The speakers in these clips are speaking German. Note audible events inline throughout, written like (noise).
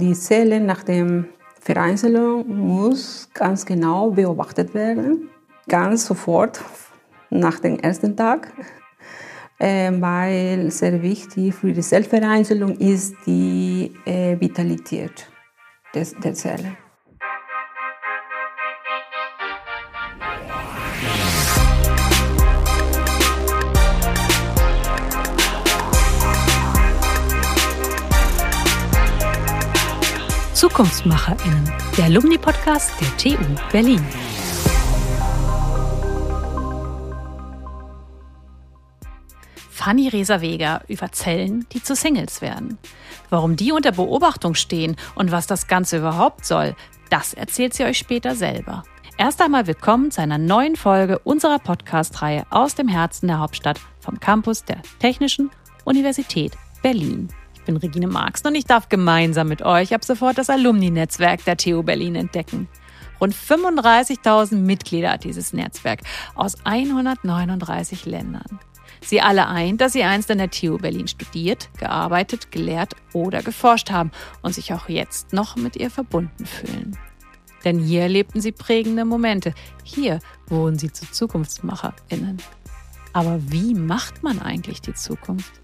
Die Zelle nach der Vereinzelung muss ganz genau beobachtet werden, ganz sofort nach dem ersten Tag, äh, weil sehr wichtig für die Zellvereinzelung ist die äh, Vitalität der Zelle. ZukunftsmacherInnen, der Alumni-Podcast der TU Berlin. Fanny Reser-Weger über Zellen, die zu Singles werden. Warum die unter Beobachtung stehen und was das Ganze überhaupt soll, das erzählt sie euch später selber. Erst einmal willkommen zu einer neuen Folge unserer Podcast-Reihe aus dem Herzen der Hauptstadt vom Campus der Technischen Universität Berlin. Ich bin Regine Marx und ich darf gemeinsam mit euch ab sofort das Alumni-Netzwerk der TU Berlin entdecken. Rund 35.000 Mitglieder hat dieses Netzwerk aus 139 Ländern. Sie alle eint, dass sie einst an der TU Berlin studiert, gearbeitet, gelehrt oder geforscht haben und sich auch jetzt noch mit ihr verbunden fühlen. Denn hier erlebten sie prägende Momente. Hier wurden sie zu ZukunftsmacherInnen. Aber wie macht man eigentlich die Zukunft?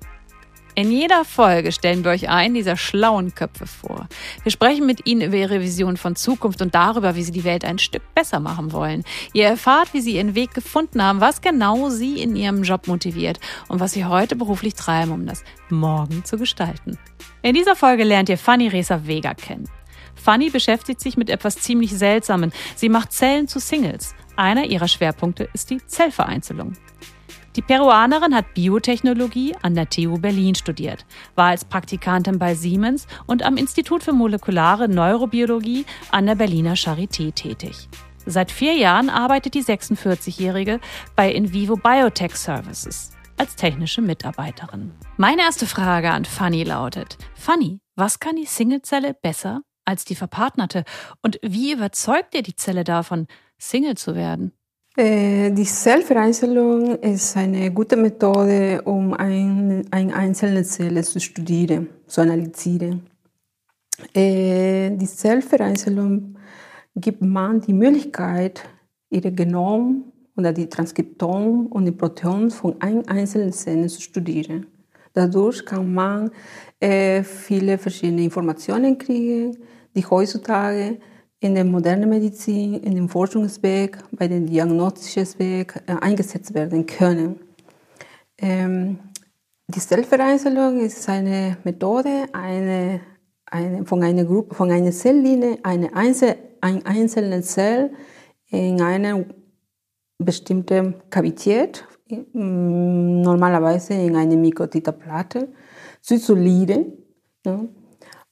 In jeder Folge stellen wir euch einen dieser schlauen Köpfe vor. Wir sprechen mit ihnen über ihre Vision von Zukunft und darüber, wie sie die Welt ein Stück besser machen wollen. Ihr erfahrt, wie sie ihren Weg gefunden haben, was genau sie in ihrem Job motiviert und was sie heute beruflich treiben, um das Morgen zu gestalten. In dieser Folge lernt ihr Fanny Resa Vega kennen. Fanny beschäftigt sich mit etwas ziemlich Seltsamen. Sie macht Zellen zu Singles. Einer ihrer Schwerpunkte ist die Zellvereinzelung. Die Peruanerin hat Biotechnologie an der TU Berlin studiert, war als Praktikantin bei Siemens und am Institut für molekulare Neurobiologie an der Berliner Charité tätig. Seit vier Jahren arbeitet die 46-Jährige bei Invivo Biotech Services als technische Mitarbeiterin. Meine erste Frage an Fanny lautet: Fanny, was kann die Singlezelle besser als die verpartnerte und wie überzeugt ihr die Zelle davon, Single zu werden? Äh, die Zellvereinzelung ist eine gute Methode, um ein, eine einzelne Zelle zu studieren, zu analysieren. Äh, die Zellvereinzelung gibt man die Möglichkeit, ihre Genom oder die Transkriptom und die Proteom von einer einzelnen Zelle zu studieren. Dadurch kann man äh, viele verschiedene Informationen kriegen, die heutzutage in der modernen Medizin, in dem Forschungsweg, bei dem diagnostischen Weg äh, eingesetzt werden können. Ähm, die Zellvereinzelung ist eine Methode, eine, eine, von einer Gruppe, von einer Zelllinie, eine, Einzel, eine einzelne Zell in einer bestimmten Kavität, normalerweise in einer Mikrotiterplatte, zu isolieren. Ja.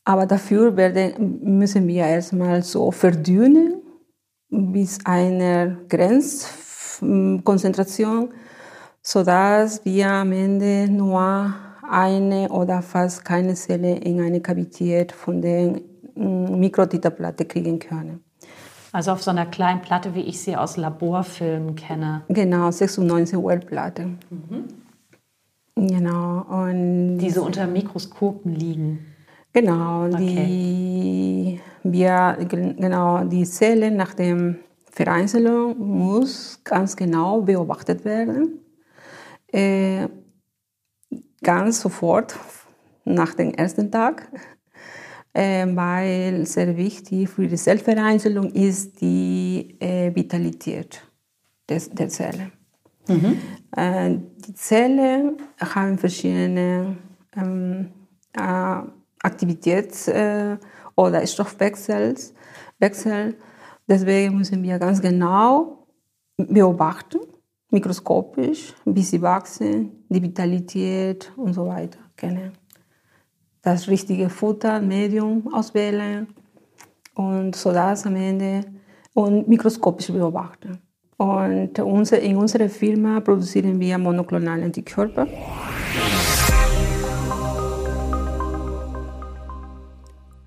Aber dafür werden, müssen wir erstmal so verdünnen bis einer Grenzkonzentration, sodass wir am Ende nur eine oder fast keine Zelle in eine Kavität von der mm, Mikrotiterplatte kriegen können. Also auf so einer kleinen Platte, wie ich sie aus Laborfilmen kenne. Genau, 96 Well-Platte. Mhm. Genau. Und die so unter Mikroskopen liegen. Genau, okay. die, wir, genau, die Zelle nach der Vereinzelung muss ganz genau beobachtet werden. Äh, ganz sofort nach dem ersten Tag, äh, weil sehr wichtig für die Zellvereinzelung ist die äh, Vitalität des, der Zelle. Mhm. Äh, die Zellen haben verschiedene ähm, Aktivitäts- äh, oder Stoffwechsel. Wechsel. Deswegen müssen wir ganz genau beobachten, mikroskopisch, wie sie wachsen, die Vitalität und so weiter kennen. Das richtige Futter, Medium auswählen und so das am Ende und mikroskopisch beobachten. Und in unserer Firma produzieren wir monoklonale Antikörper.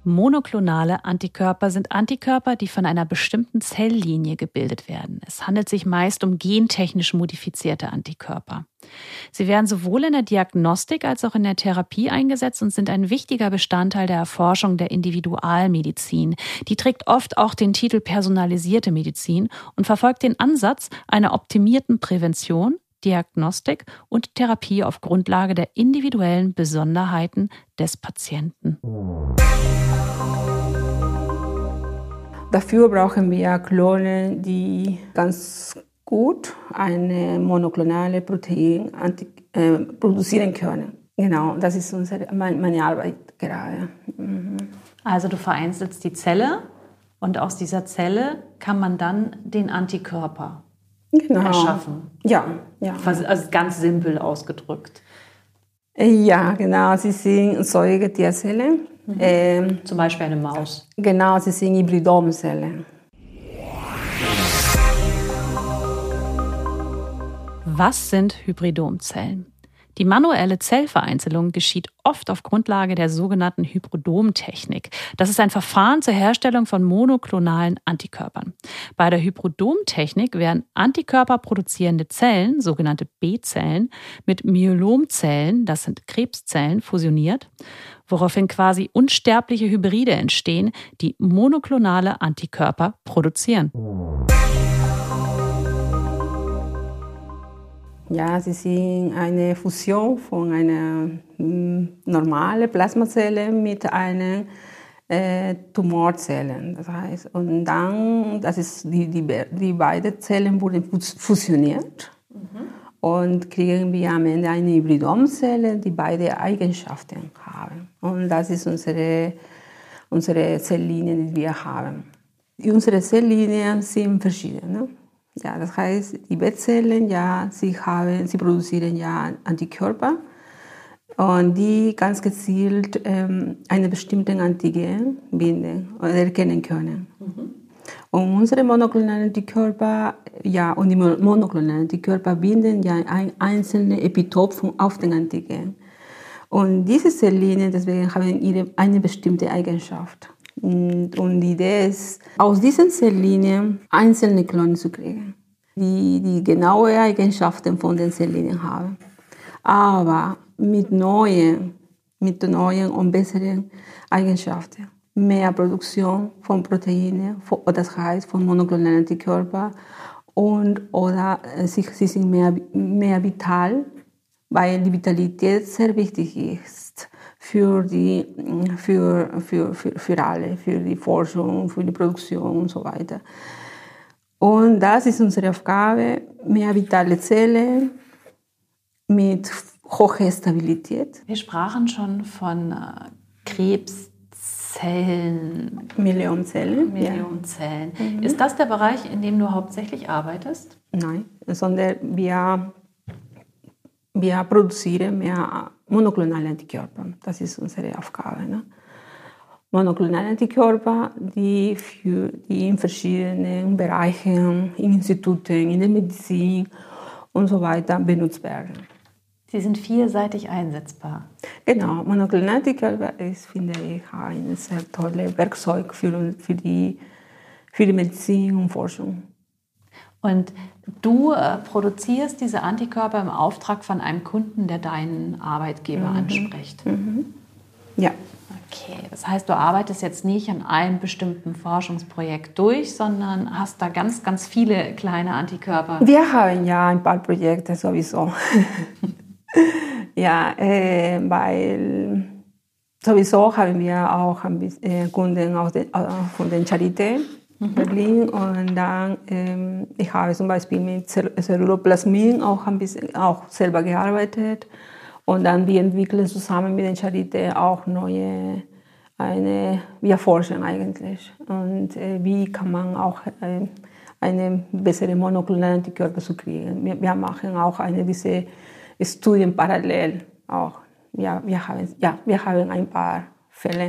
Monoklonale Antikörper sind Antikörper, die von einer bestimmten Zelllinie gebildet werden. Es handelt sich meist um gentechnisch modifizierte Antikörper. Sie werden sowohl in der Diagnostik als auch in der Therapie eingesetzt und sind ein wichtiger Bestandteil der Erforschung der Individualmedizin. Die trägt oft auch den Titel personalisierte Medizin und verfolgt den Ansatz einer optimierten Prävention, Diagnostik und Therapie auf Grundlage der individuellen Besonderheiten des Patienten. Dafür brauchen wir Klone, die ganz gut eine monoklonale Protein äh, produzieren können. Genau, das ist unsere, meine Arbeit gerade. Mhm. Also du vereinzelst die Zelle und aus dieser Zelle kann man dann den Antikörper genau. erschaffen. Ja, ja. Also ganz simpel ausgedrückt. Ja, genau. Sie sind Säugetierzellen. Mhm. Ähm, Zum Beispiel eine Maus. Genau, sie sind Hybridomzellen. Was sind Hybridomzellen? Die manuelle Zellvereinzelung geschieht oft auf Grundlage der sogenannten Hybridomtechnik. Das ist ein Verfahren zur Herstellung von monoklonalen Antikörpern. Bei der Hybridomtechnik werden Antikörper produzierende Zellen, sogenannte B-Zellen, mit Myelomzellen, das sind Krebszellen, fusioniert, woraufhin quasi unsterbliche Hybride entstehen, die monoklonale Antikörper produzieren. Ja, sie sind eine Fusion von einer hm, normalen Plasmazelle mit einer äh, Tumorzelle. Das heißt, und dann, das ist die, die, die beiden Zellen wurden fusioniert mhm. und kriegen wir am Ende eine Hybridomzelle, die beide Eigenschaften haben. Und das ist unsere, unsere Zelllinie, die wir haben. Unsere Zelllinien sind verschieden. Ne? Ja, das heißt, die Bettzellen, ja, sie, haben, sie produzieren ja Antikörper und die ganz gezielt ähm, eine bestimmte Antigen binden oder erkennen können. Mhm. Und unsere monoklonalen Antikörper, ja, und die monoklonalen Antikörper binden ja ein einzelne Epitop auf den Antigen. Und diese Zelllinien, deswegen haben ihre eine bestimmte Eigenschaft. Und, und die Idee ist, aus diesen Zelllinien einzelne Klone zu kriegen, die die genaue Eigenschaften von den Zelllinien haben. Aber mit neuen, mit neuen und besseren Eigenschaften. Mehr Produktion von Proteinen, das heißt von monoklonalen Antikörpern und oder äh, sie, sie sind mehr, mehr vital, weil die Vitalität sehr wichtig ist für, die, für, für, für, für alle, für die Forschung, für die Produktion und so weiter. Und das ist unsere Aufgabe, mehr vitale Zellen mit hoher Stabilität. Wir sprachen schon von äh, Krebszellen. Millionenzellen. Millionenzellen. Ja. Mhm. Ist das der Bereich, in dem du hauptsächlich arbeitest? Nein, sondern wir, wir produzieren mehr monoklonale Antikörper. Das ist unsere Aufgabe. Ne? Monoklonale Antikörper, die, für, die in verschiedenen Bereichen, in Instituten, in der Medizin und so weiter benutzt werden. Sie sind vielseitig einsetzbar. Genau, monoklonale Antikörper ist, finde ich, ein sehr tolles Werkzeug für, für, die, für die Medizin und Forschung. Und du äh, produzierst diese Antikörper im Auftrag von einem Kunden, der deinen Arbeitgeber mhm. anspricht. Mhm. Ja. Okay, das heißt, du arbeitest jetzt nicht an einem bestimmten Forschungsprojekt durch, sondern hast da ganz, ganz viele kleine Antikörper. Wir haben ja ein paar Projekte sowieso. (laughs) ja, äh, weil sowieso haben wir auch äh, Kunden aus den, äh, von den Charité mhm. Berlin und dann ähm, ich habe zum Beispiel mit Celluloplasmin auch ein bisschen auch selber gearbeitet und dann wir entwickeln zusammen mit den Charité auch neue eine wir forschen eigentlich und äh, wie kann man auch äh, eine bessere monoklonale Antikörper zu kriegen. Wir, wir machen auch eine diese Studien parallel auch. Ja, wir haben ja wir haben ein paar Fälle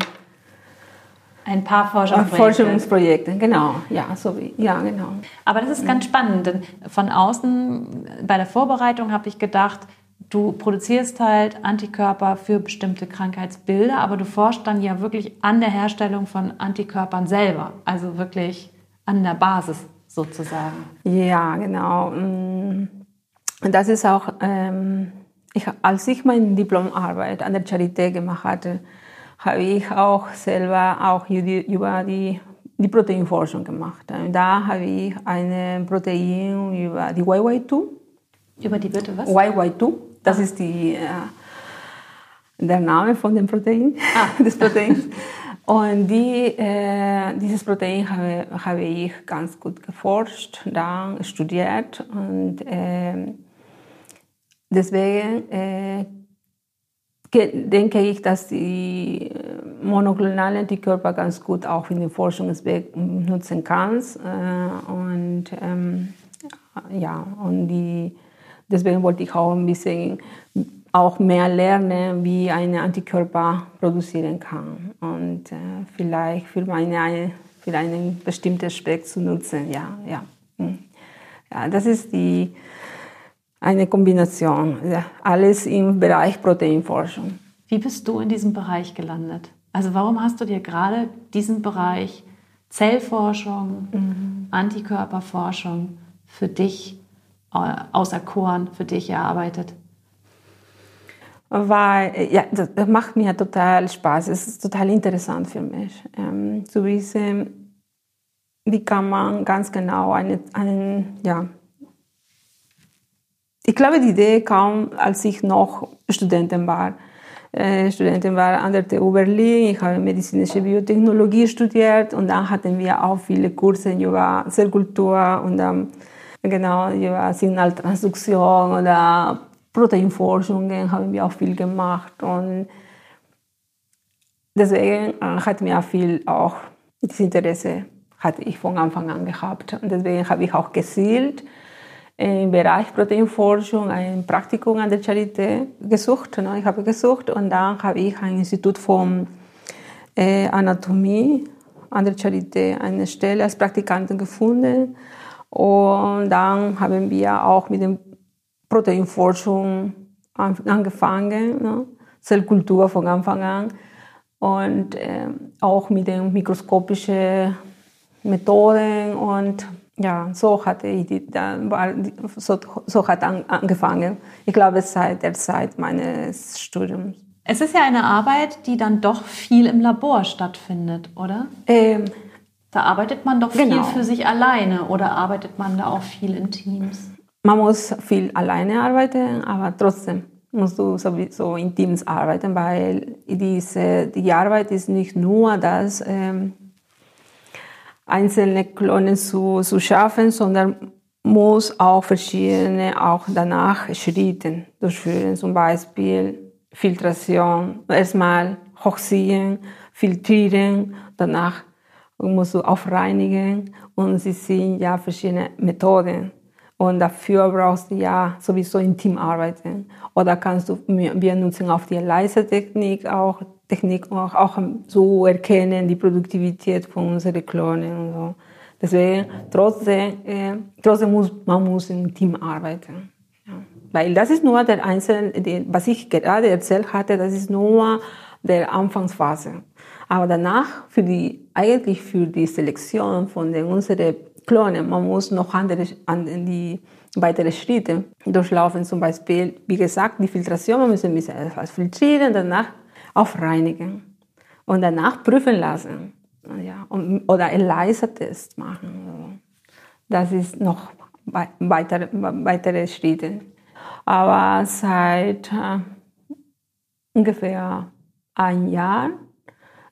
ein paar Forschungsprojekte. Forschungsprojekte, genau. Ja, so wie, ja, genau. Aber das ist ganz spannend, denn von außen bei der Vorbereitung habe ich gedacht, du produzierst halt Antikörper für bestimmte Krankheitsbilder, aber du forschst dann ja wirklich an der Herstellung von Antikörpern selber, also wirklich an der Basis sozusagen. Ja, genau. Mm. Und das ist auch, ähm, ich, als ich meine Diplomarbeit an der Charité gemacht hatte, habe ich auch selber auch über die, die Proteinforschung gemacht. Da habe ich ein Protein über die YY2. Über die bitte was? YY2. Das ah. ist die, äh, der Name von dem Protein, ah. (laughs) des Proteins. Und die, äh, dieses Protein habe, habe ich ganz gut geforscht, dann studiert und äh, deswegen denke ich, dass die monoklonalen Antikörper ganz gut auch in den Forschungsweg nutzen kannst. Äh, und ähm, ja, und die, deswegen wollte ich auch ein bisschen auch mehr lernen, wie eine Antikörper produzieren kann und äh, vielleicht für meine für einen bestimmten Aspekt zu nutzen. Ja, ja. Hm. ja das ist die eine Kombination. Alles im Bereich Proteinforschung. Wie bist du in diesem Bereich gelandet? Also warum hast du dir gerade diesen Bereich Zellforschung, mhm. Antikörperforschung für dich äh, außer Korn für dich erarbeitet? Weil, ja, das macht mir total Spaß. Es ist total interessant für mich, ähm, zu wissen, wie kann man ganz genau einen, einen ja, ich glaube, die Idee kam, als ich noch Studentin war. Äh, Studentin war an der TU Berlin. Ich habe medizinische Biotechnologie studiert und dann hatten wir auch viele Kurse über Zellkultur und dann genau über Signaltransduktion oder Proteinforschungen haben wir auch viel gemacht und deswegen äh, hat mir viel auch das Interesse hatte ich von Anfang an gehabt und deswegen habe ich auch gezielt im Bereich Proteinforschung ein Praktikum an der Charité gesucht. Ne? Ich habe gesucht und dann habe ich ein Institut von äh, Anatomie an der Charité eine Stelle als Praktikantin gefunden. Und dann haben wir auch mit der Proteinforschung angefangen, ne? Zellkultur von Anfang an und äh, auch mit den mikroskopischen Methoden und ja, so hatte ich die, so, so hat an, angefangen. Ich glaube, seit der Zeit meines Studiums. Es ist ja eine Arbeit, die dann doch viel im Labor stattfindet, oder? Ähm, da arbeitet man doch viel genau. für sich alleine oder arbeitet man da auch viel in Teams? Man muss viel alleine arbeiten, aber trotzdem musst du sowieso in Teams arbeiten, weil diese, die Arbeit ist nicht nur das, ähm, einzelne Klonen zu, zu schaffen, sondern muss auch verschiedene, auch danach Schritte durchführen, zum Beispiel Filtration, erstmal hochziehen, filtrieren, danach musst du aufreinigen und sie sind ja verschiedene Methoden. Und dafür brauchst du ja sowieso in Team arbeiten. Oder kannst du, wir nutzen auch die Leisetechnik auch Technik auch, auch so erkennen, die Produktivität von unseren Klonen und so. Deswegen, trotzdem, äh, trotzdem muss man muss im Team arbeiten. Ja. Weil das ist nur der Einzelne, was ich gerade erzählt hatte, das ist nur der Anfangsphase. Aber danach, für die, eigentlich für die Selektion von den unseren Klonen, man muss noch andere, die weitere Schritte durchlaufen. Zum Beispiel, wie gesagt, die Filtration, man muss ein bisschen etwas filtrieren, danach aufreinigen und danach prüfen lassen. Ja, oder einen Leiser-Test machen. Das ist noch weitere, weitere Schritte. Aber seit äh, ungefähr ein Jahr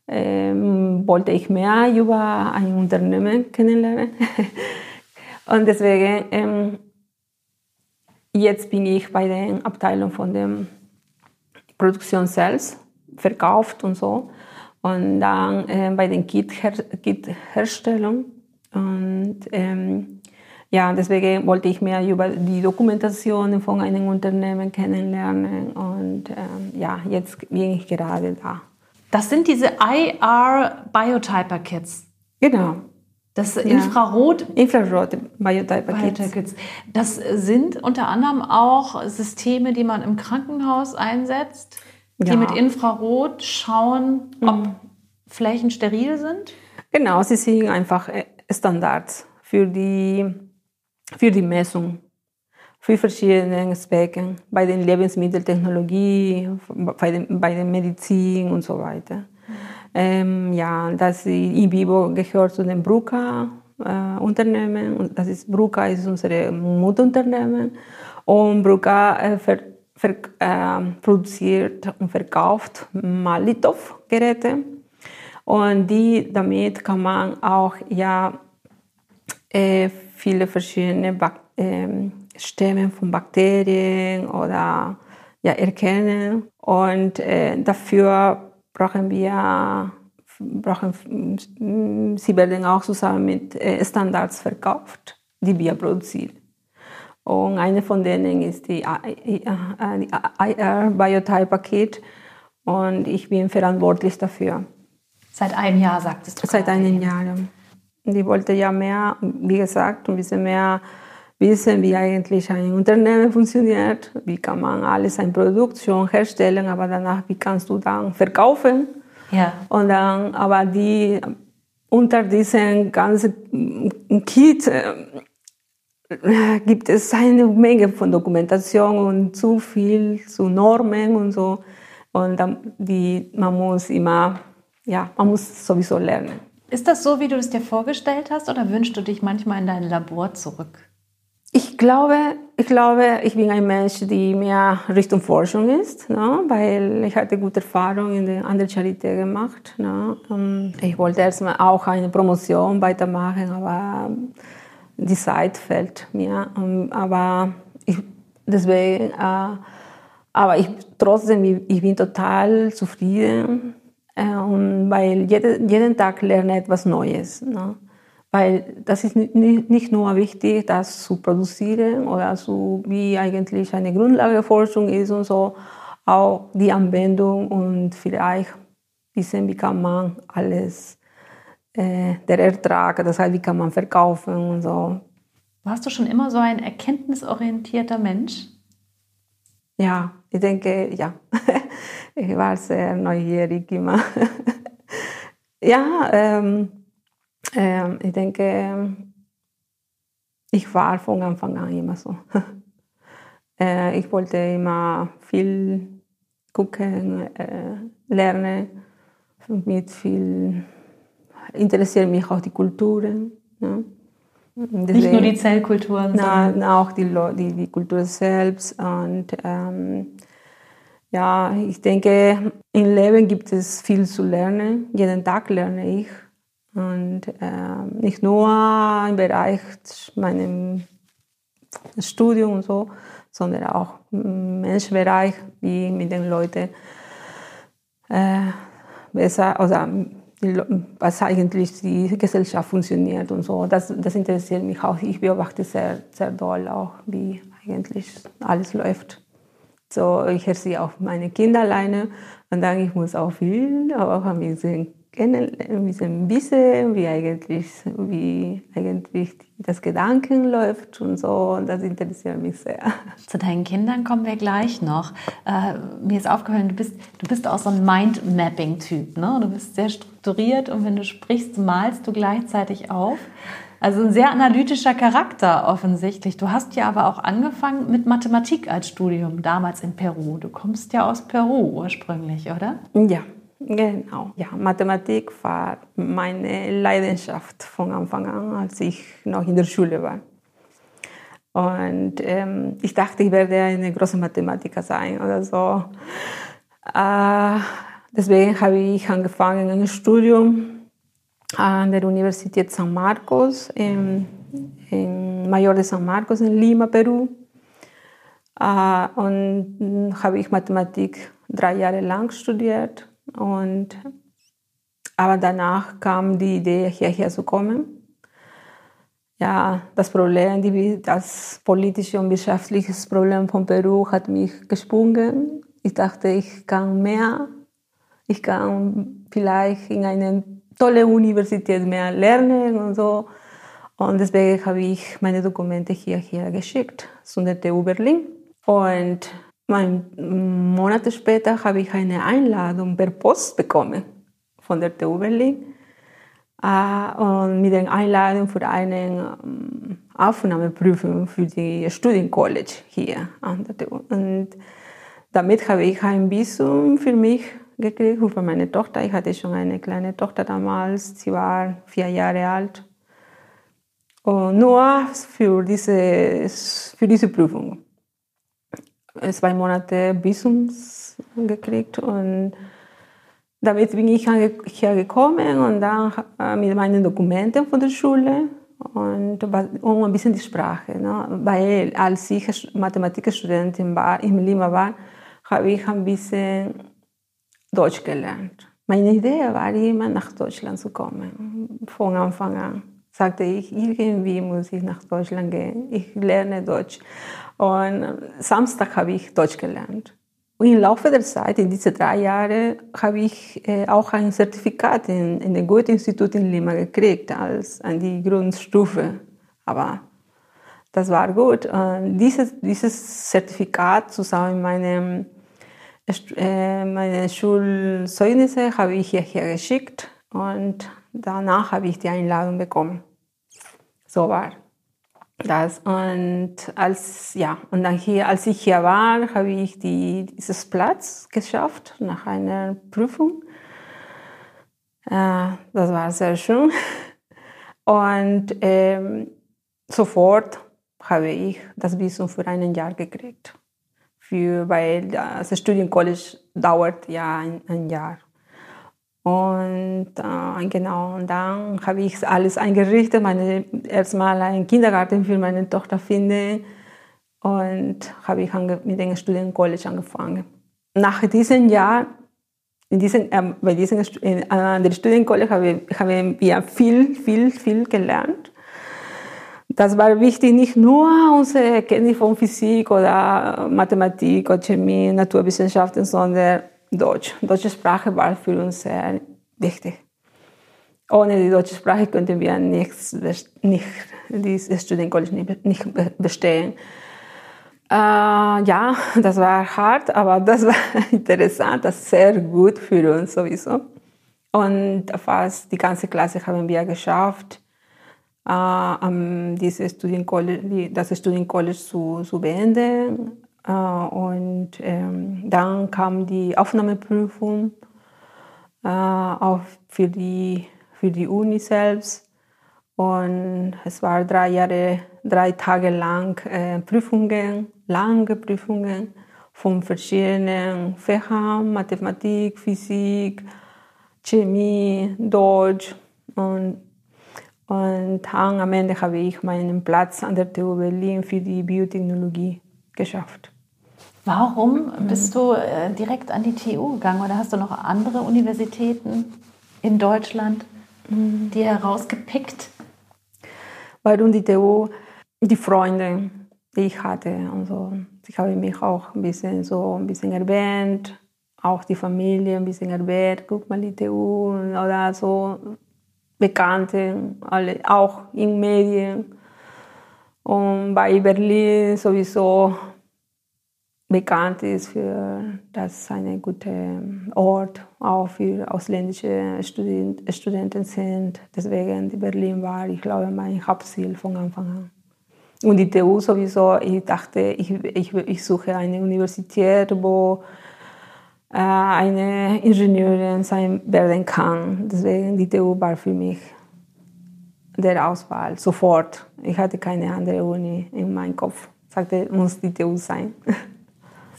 ähm, wollte ich mehr über ein Unternehmen kennenlernen. (laughs) Und deswegen, ähm, jetzt bin ich bei der Abteilung von der Produktion selbst verkauft und so. Und dann äh, bei den Kit-Herstellung. und ähm, ja, deswegen wollte ich mehr über die Dokumentation von einem Unternehmen kennenlernen. Und ähm, ja, jetzt bin ich gerade da. Das sind diese IR Biotyper Kits. Genau. Das Infrarot. Ja. Infrarot Biotype-Paket. Das sind unter anderem auch Systeme, die man im Krankenhaus einsetzt, die ja. mit Infrarot schauen, ob mhm. Flächen steril sind? Genau, sie sind einfach äh, Standards für die, für die Messung für verschiedene Aspekte, bei den Lebensmitteltechnologie, bei, den, bei der Medizin und so weiter. Ähm, ja, das in vivo gehört zu den Bruca äh, Unternehmen und das ist Bruca ist unser Mutterunternehmen und Bruca äh, ver, äh, produziert und verkauft Malitov Geräte und die damit kann man auch ja äh, viele verschiedene Bak ähm, Stämme von Bakterien oder ja, erkennen. Und äh, dafür brauchen wir, brauchen, sie werden auch zusammen mit äh, Standards verkauft, die wir produzieren. Und eine von denen ist die IR Biotype Paket und ich bin verantwortlich dafür. Seit einem Jahr, sagtest du? Seit einem Jahr. Und ich wollte ja mehr, wie gesagt, ein bisschen mehr wissen, wie eigentlich ein Unternehmen funktioniert, wie kann man alles, ein Produkt schon herstellen, aber danach, wie kannst du dann verkaufen. Ja. Und dann, aber die, unter diesem ganzen Kit äh, gibt es eine Menge von Dokumentation und zu viel zu Normen und so. Und dann, die, man muss immer, ja, man muss sowieso lernen. Ist das so, wie du es dir vorgestellt hast, oder wünschst du dich manchmal in dein Labor zurück? Ich glaube, ich glaube, ich bin ein Mensch, der mehr Richtung Forschung ist, ne? weil ich hatte gute Erfahrungen in der anderen Charité gemacht. Ne? Ich wollte erstmal auch eine Promotion weitermachen, aber die Zeit fällt mir. Ähm, aber ich, deswegen, äh, aber ich trotzdem, ich bin total zufrieden, äh, weil jede, jeden Tag lerne etwas Neues. Ne? Weil das ist nicht nur wichtig, das zu produzieren oder so, wie eigentlich eine Grundlageforschung ist und so, auch die Anwendung und vielleicht wissen, wie kann man alles, äh, der Ertrag, das heißt, wie kann man verkaufen und so. Warst du schon immer so ein erkenntnisorientierter Mensch? Ja, ich denke, ja. (laughs) ich war sehr neugierig immer. (laughs) ja, ähm, ähm, ich denke, ich war von Anfang an immer so. (laughs) äh, ich wollte immer viel gucken, äh, lernen, mit viel interessieren mich auch die Kulturen. Ja. Deswegen, Nicht nur die Zellkulturen, na, sondern auch die, die, die Kultur selbst. Und ähm, ja, ich denke, im Leben gibt es viel zu lernen. Jeden Tag lerne ich. Und äh, nicht nur im Bereich meinem Studium und so, sondern auch im Menschenbereich, wie mit den Leuten äh, besser, also was eigentlich die Gesellschaft funktioniert und so. Das, das interessiert mich auch. Ich beobachte sehr, sehr doll auch, wie eigentlich alles läuft. So, ich erziehe auch meine Kinder alleine und dann ich muss auch viel, aber auch ein bisschen ein bisschen, wie eigentlich, wie eigentlich das Gedanken läuft und so. Und das interessiert mich sehr. (laughs) Zu deinen Kindern kommen wir gleich noch. Äh, mir ist aufgefallen, du bist, du bist auch so ein Mind-Mapping-Typ. Ne? Du bist sehr strukturiert und wenn du sprichst, malst du gleichzeitig auf. Also ein sehr analytischer Charakter offensichtlich. Du hast ja aber auch angefangen mit Mathematik als Studium, damals in Peru. Du kommst ja aus Peru ursprünglich, oder? Ja, Genau, ja, Mathematik war meine Leidenschaft von Anfang an, als ich noch in der Schule war. Und ähm, ich dachte, ich werde eine große Mathematiker sein oder so. Äh, deswegen habe ich angefangen ein Studium an der Universität San Marcos, in, in Mayor de San Marcos in Lima, Peru. Äh, und habe ich Mathematik drei Jahre lang studiert und, aber danach kam die Idee, hierher zu kommen. Ja, das Problem, das politische und wirtschaftliche Problem von Peru hat mich gesprungen. Ich dachte, ich kann mehr. Ich kann vielleicht in einem tolle Universität mehr lernen und so. Und deswegen habe ich meine Dokumente hierher geschickt zu der TU Berlin. Und ein Monate später habe ich eine Einladung per Post bekommen von der TU Berlin. Äh, und mit der Einladung für eine ähm, Aufnahmeprüfung für die Studiencollege hier an der TU. Und damit habe ich ein Visum für mich gekriegt für meine Tochter. Ich hatte schon eine kleine Tochter damals, sie war vier Jahre alt. Und nur für diese, für diese Prüfung. Zwei Monate Visums gekriegt und damit bin ich hierher gekommen und dann äh, mit meinen Dokumenten von der Schule und, und ein bisschen die Sprache. Ne? Weil als ich Mathematikstudentin war, in Lima war, habe ich ein bisschen Deutsch gelernt. Meine Idee war immer, nach Deutschland zu kommen. Von Anfang an sagte ich, irgendwie muss ich nach Deutschland gehen. Ich lerne Deutsch. Und Samstag habe ich Deutsch gelernt. Und im Laufe der Zeit, in diesen drei Jahren, habe ich äh, auch ein Zertifikat in, in dem Goethe-Institut in Lima gekriegt, als an die Grundstufe. Aber das war gut. Und dieses, dieses Zertifikat zusammen mit meinem äh, meine Schulzeugnisse habe ich hierher geschickt und danach habe ich die Einladung bekommen. So war das. Und als, ja, und dann hier, als ich hier war, habe ich die, dieses Platz geschafft nach einer Prüfung. Äh, das war sehr schön. Und ähm, sofort habe ich das Visum für ein Jahr gekriegt für, weil das Studiencollege dauert ja ein, ein Jahr. Und äh, genau, und dann habe ich alles eingerichtet, meine, erstmal einen Kindergarten für meine Tochter finden und habe ich mit dem Studiencollege angefangen. Nach diesem Jahr, in diesem, äh, bei diesem äh, der Studiencollege habe, haben wir viel, viel, viel gelernt das war wichtig, nicht nur unsere Kenntnis von Physik oder Mathematik oder Chemie, Naturwissenschaften, sondern Deutsch. Deutsche Sprache war für uns sehr wichtig. Ohne die deutsche Sprache könnten wir nichts, nicht, dieses Studiencollege nicht bestehen. Äh, ja, das war hart, aber das war interessant, das ist sehr gut für uns sowieso. Und fast die ganze Klasse haben wir geschafft äh, diese Studiencollege, das Studiencollege zu, zu beenden. Äh, und ähm, dann kam die Aufnahmeprüfung äh, auch für die, für die Uni selbst. Und es war drei Jahre, drei Tage lang äh, Prüfungen, lange Prüfungen von verschiedenen Fächern, Mathematik, Physik, Chemie, Deutsch und und dann am Ende habe ich meinen Platz an der TU Berlin für die Biotechnologie geschafft. Warum bist du äh, direkt an die TU gegangen oder hast du noch andere Universitäten in Deutschland mhm. dir herausgepickt? Weil um die TU, die Freunde, die ich hatte, also ich habe mich auch ein bisschen so ein bisschen erwähnt, auch die Familie ein bisschen erwähnt, guck mal die TU oder so Bekannte, alle, auch in Medien. Und bei Berlin sowieso bekannt ist für das ein guter Ort auch für ausländische Student, Studenten sind. Deswegen Berlin war, ich glaube, mein Hauptziel von Anfang an. Und die TU sowieso, ich dachte, ich, ich, ich suche eine Universität, wo äh, eine Ingenieurin sein werden kann. Deswegen die TU war für mich der Auswahl sofort. Ich hatte keine andere Uni in meinem Kopf. Sagte, muss die TU sein. (laughs)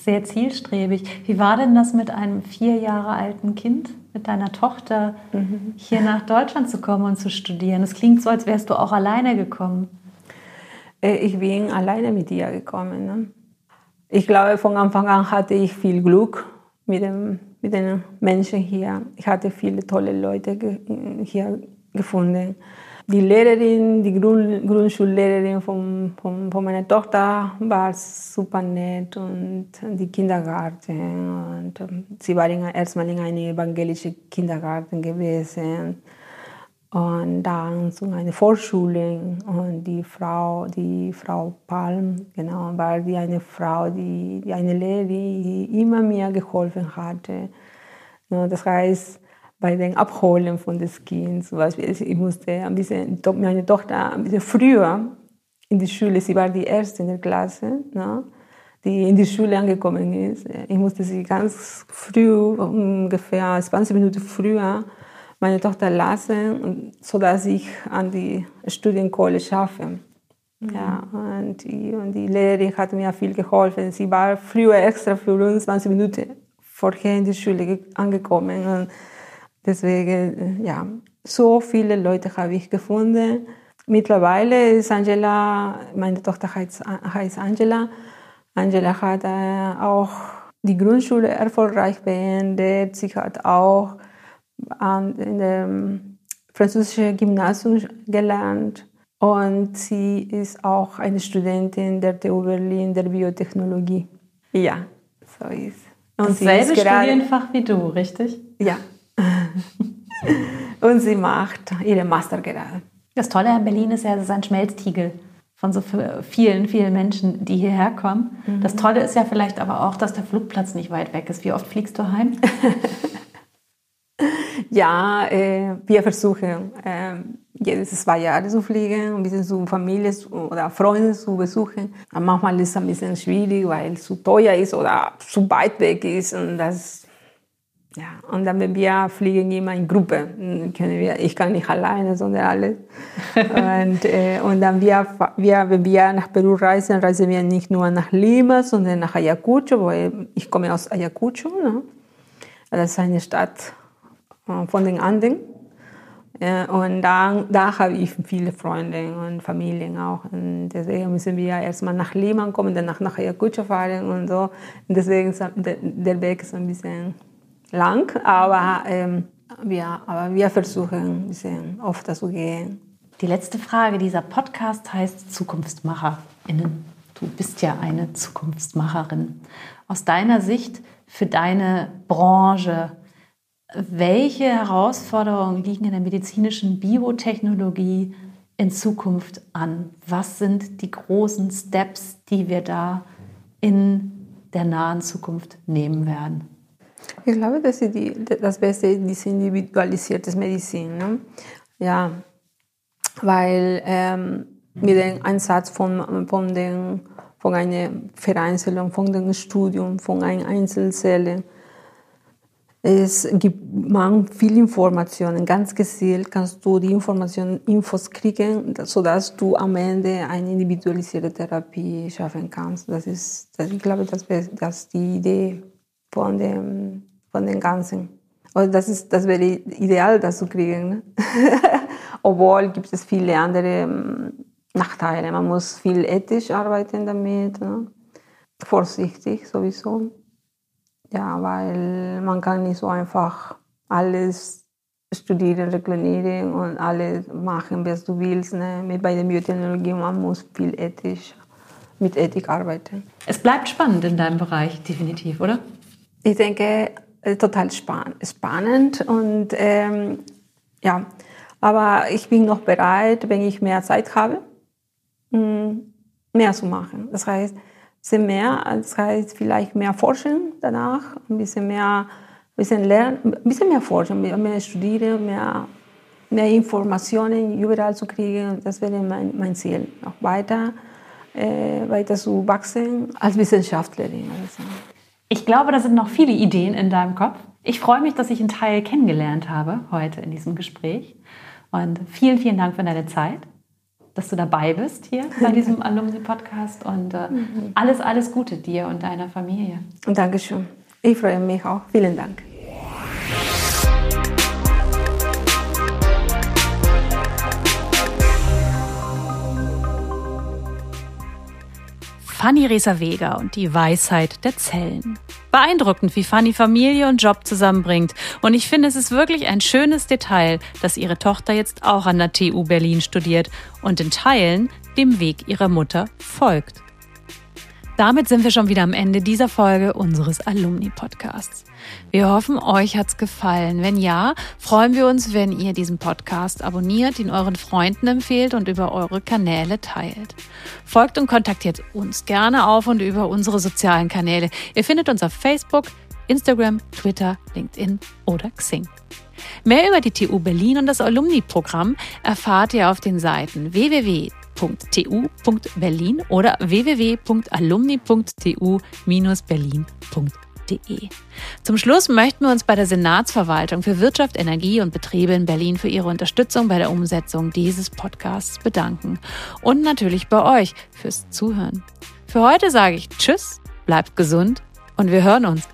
Sehr zielstrebig. Wie war denn das mit einem vier Jahre alten Kind, mit deiner Tochter, mhm. hier nach Deutschland zu kommen und zu studieren? Es klingt so, als wärst du auch alleine gekommen. Äh, ich bin alleine mit ihr gekommen. Ne? Ich glaube, von Anfang an hatte ich viel Glück mit, dem, mit den Menschen hier. Ich hatte viele tolle Leute hier gefunden. Die Lehrerin, die Grund, Grundschullehrerin von, von, von, meiner Tochter war super nett und die Kindergarten. Und ähm, sie war erstmal in einem evangelischen Kindergarten gewesen. und dann zu einer Vorschule und die Frau, die Frau Palm, genau, war die eine Frau, die, die eine Lehrerin, die immer mir geholfen hatte. Das heißt, bei den Abholen von des Kindes, zum Beispiel, ich musste ein bisschen, meine Tochter ein bisschen früher in die Schule, sie war die erste in der Klasse, ne, die in die Schule angekommen ist. Ich musste sie ganz früh, ungefähr 20 Minuten früher, meine Tochter lassen, sodass ich an die Studienkohle schaffe. Mhm. Ja, und die, und die Lehrerin hat mir viel geholfen. Sie war früher extra für uns 20 Minuten vorher in die Schule angekommen. Und deswegen, ja, so viele Leute habe ich gefunden. Mittlerweile ist Angela, meine Tochter heißt, heißt Angela. Angela hat äh, auch die Grundschule erfolgreich beendet. Sie hat auch in dem französischen Gymnasium gelernt und sie ist auch eine Studentin der TU Berlin der Biotechnologie. Ja, so ist. Und Dasselbe Studienfach wie du, richtig? Ja. Und sie macht ihren Master gerade. Das Tolle an Berlin ist ja, es ist ein Schmelztiegel von so vielen, vielen Menschen, die hierher kommen. Mhm. Das Tolle ist ja vielleicht aber auch, dass der Flugplatz nicht weit weg ist. Wie oft fliegst du heim? (laughs) Ja, äh, wir versuchen äh, jedes zwei Jahre zu fliegen, ein bisschen zu Familie oder Freunde zu besuchen. Aber manchmal ist es ein bisschen schwierig, weil es zu teuer ist oder zu weit weg ist. Und das, ja, und dann, wenn wir fliegen immer in Gruppe, können wir, ich kann nicht alleine, sondern alle. (laughs) und, äh, und dann wir, wir, wenn wir nach Peru reisen, reisen wir nicht nur nach Lima, sondern nach Ayacucho, weil ich komme aus Ayacucho. Ne? Das ist eine Stadt äh, von den Anden. Und da, da habe ich viele Freunde und Familien auch. Und deswegen müssen wir erstmal nach Lima kommen, danach nach Ayacucho fahren und so. Und deswegen ist der Weg ist ein bisschen lang, aber, ähm, wir, aber wir versuchen ein bisschen öfter zu gehen. Die letzte Frage dieser Podcast heißt ZukunftsmacherInnen. Du bist ja eine Zukunftsmacherin. Aus deiner Sicht für deine Branche, welche Herausforderungen liegen in der medizinischen Biotechnologie in Zukunft an? Was sind die großen Steps, die wir da in der nahen Zukunft nehmen werden? Ich glaube, dass die, das Beste ist individualisierte Medizin. Ne? Ja, weil ähm, mit dem Einsatz von, von, den, von einer Vereinzelung, von dem Studium, von einer Einzelzelle, es gibt man viel Informationen. Ganz gezielt kannst du die Informationen, Infos kriegen, sodass du am Ende eine individualisierte Therapie schaffen kannst. Das ist, das, ich glaube, das, das ist die Idee von dem, von dem Ganzen. Und das ist, das wäre ideal, das zu kriegen. Ne? (laughs) Obwohl gibt es viele andere ähm, Nachteile. Man muss viel ethisch arbeiten damit. Ne? Vorsichtig sowieso. Ja, weil man kann nicht so einfach alles studieren, reklamieren und alles machen, was du willst. Ne? Mit bei der Biotechnologie, man muss viel ethisch, mit Ethik arbeiten. Es bleibt spannend in deinem Bereich, definitiv, oder? Ich denke, äh, total spannend und ähm, ja, aber ich bin noch bereit, wenn ich mehr Zeit habe, mm, mehr zu machen. Das heißt, bisschen mehr, das heißt vielleicht mehr forschen danach, ein bisschen mehr, ein bisschen lernen, ein bisschen mehr forschen, mehr studieren, mehr, mehr Informationen überall zu kriegen. Das wäre mein, mein Ziel, noch weiter, äh, weiter zu wachsen als Wissenschaftlerin. Also. Ich glaube, da sind noch viele Ideen in deinem Kopf. Ich freue mich, dass ich einen Teil kennengelernt habe heute in diesem Gespräch. Und vielen, vielen Dank für deine Zeit dass du dabei bist hier bei (laughs) diesem Alumni-Podcast und äh, mhm. alles, alles Gute dir und deiner Familie. Und Dankeschön. Ich freue mich auch. Vielen Dank. Fanny Reser-Weger und die Weisheit der Zellen. Beeindruckend, wie Fanny Familie und Job zusammenbringt. Und ich finde, es ist wirklich ein schönes Detail, dass ihre Tochter jetzt auch an der TU Berlin studiert und in Teilen dem Weg ihrer Mutter folgt. Damit sind wir schon wieder am Ende dieser Folge unseres Alumni-Podcasts. Wir hoffen, euch hat's gefallen. Wenn ja, freuen wir uns, wenn ihr diesen Podcast abonniert, ihn euren Freunden empfehlt und über eure Kanäle teilt. Folgt und kontaktiert uns gerne auf und über unsere sozialen Kanäle. Ihr findet uns auf Facebook, Instagram, Twitter, LinkedIn oder Xing. Mehr über die TU Berlin und das Alumni-Programm erfahrt ihr auf den Seiten www www.tu.berlin oder www.alumni.tu-berlin.de. Zum Schluss möchten wir uns bei der Senatsverwaltung für Wirtschaft, Energie und Betriebe in Berlin für ihre Unterstützung bei der Umsetzung dieses Podcasts bedanken. Und natürlich bei euch fürs Zuhören. Für heute sage ich Tschüss, bleibt gesund und wir hören uns.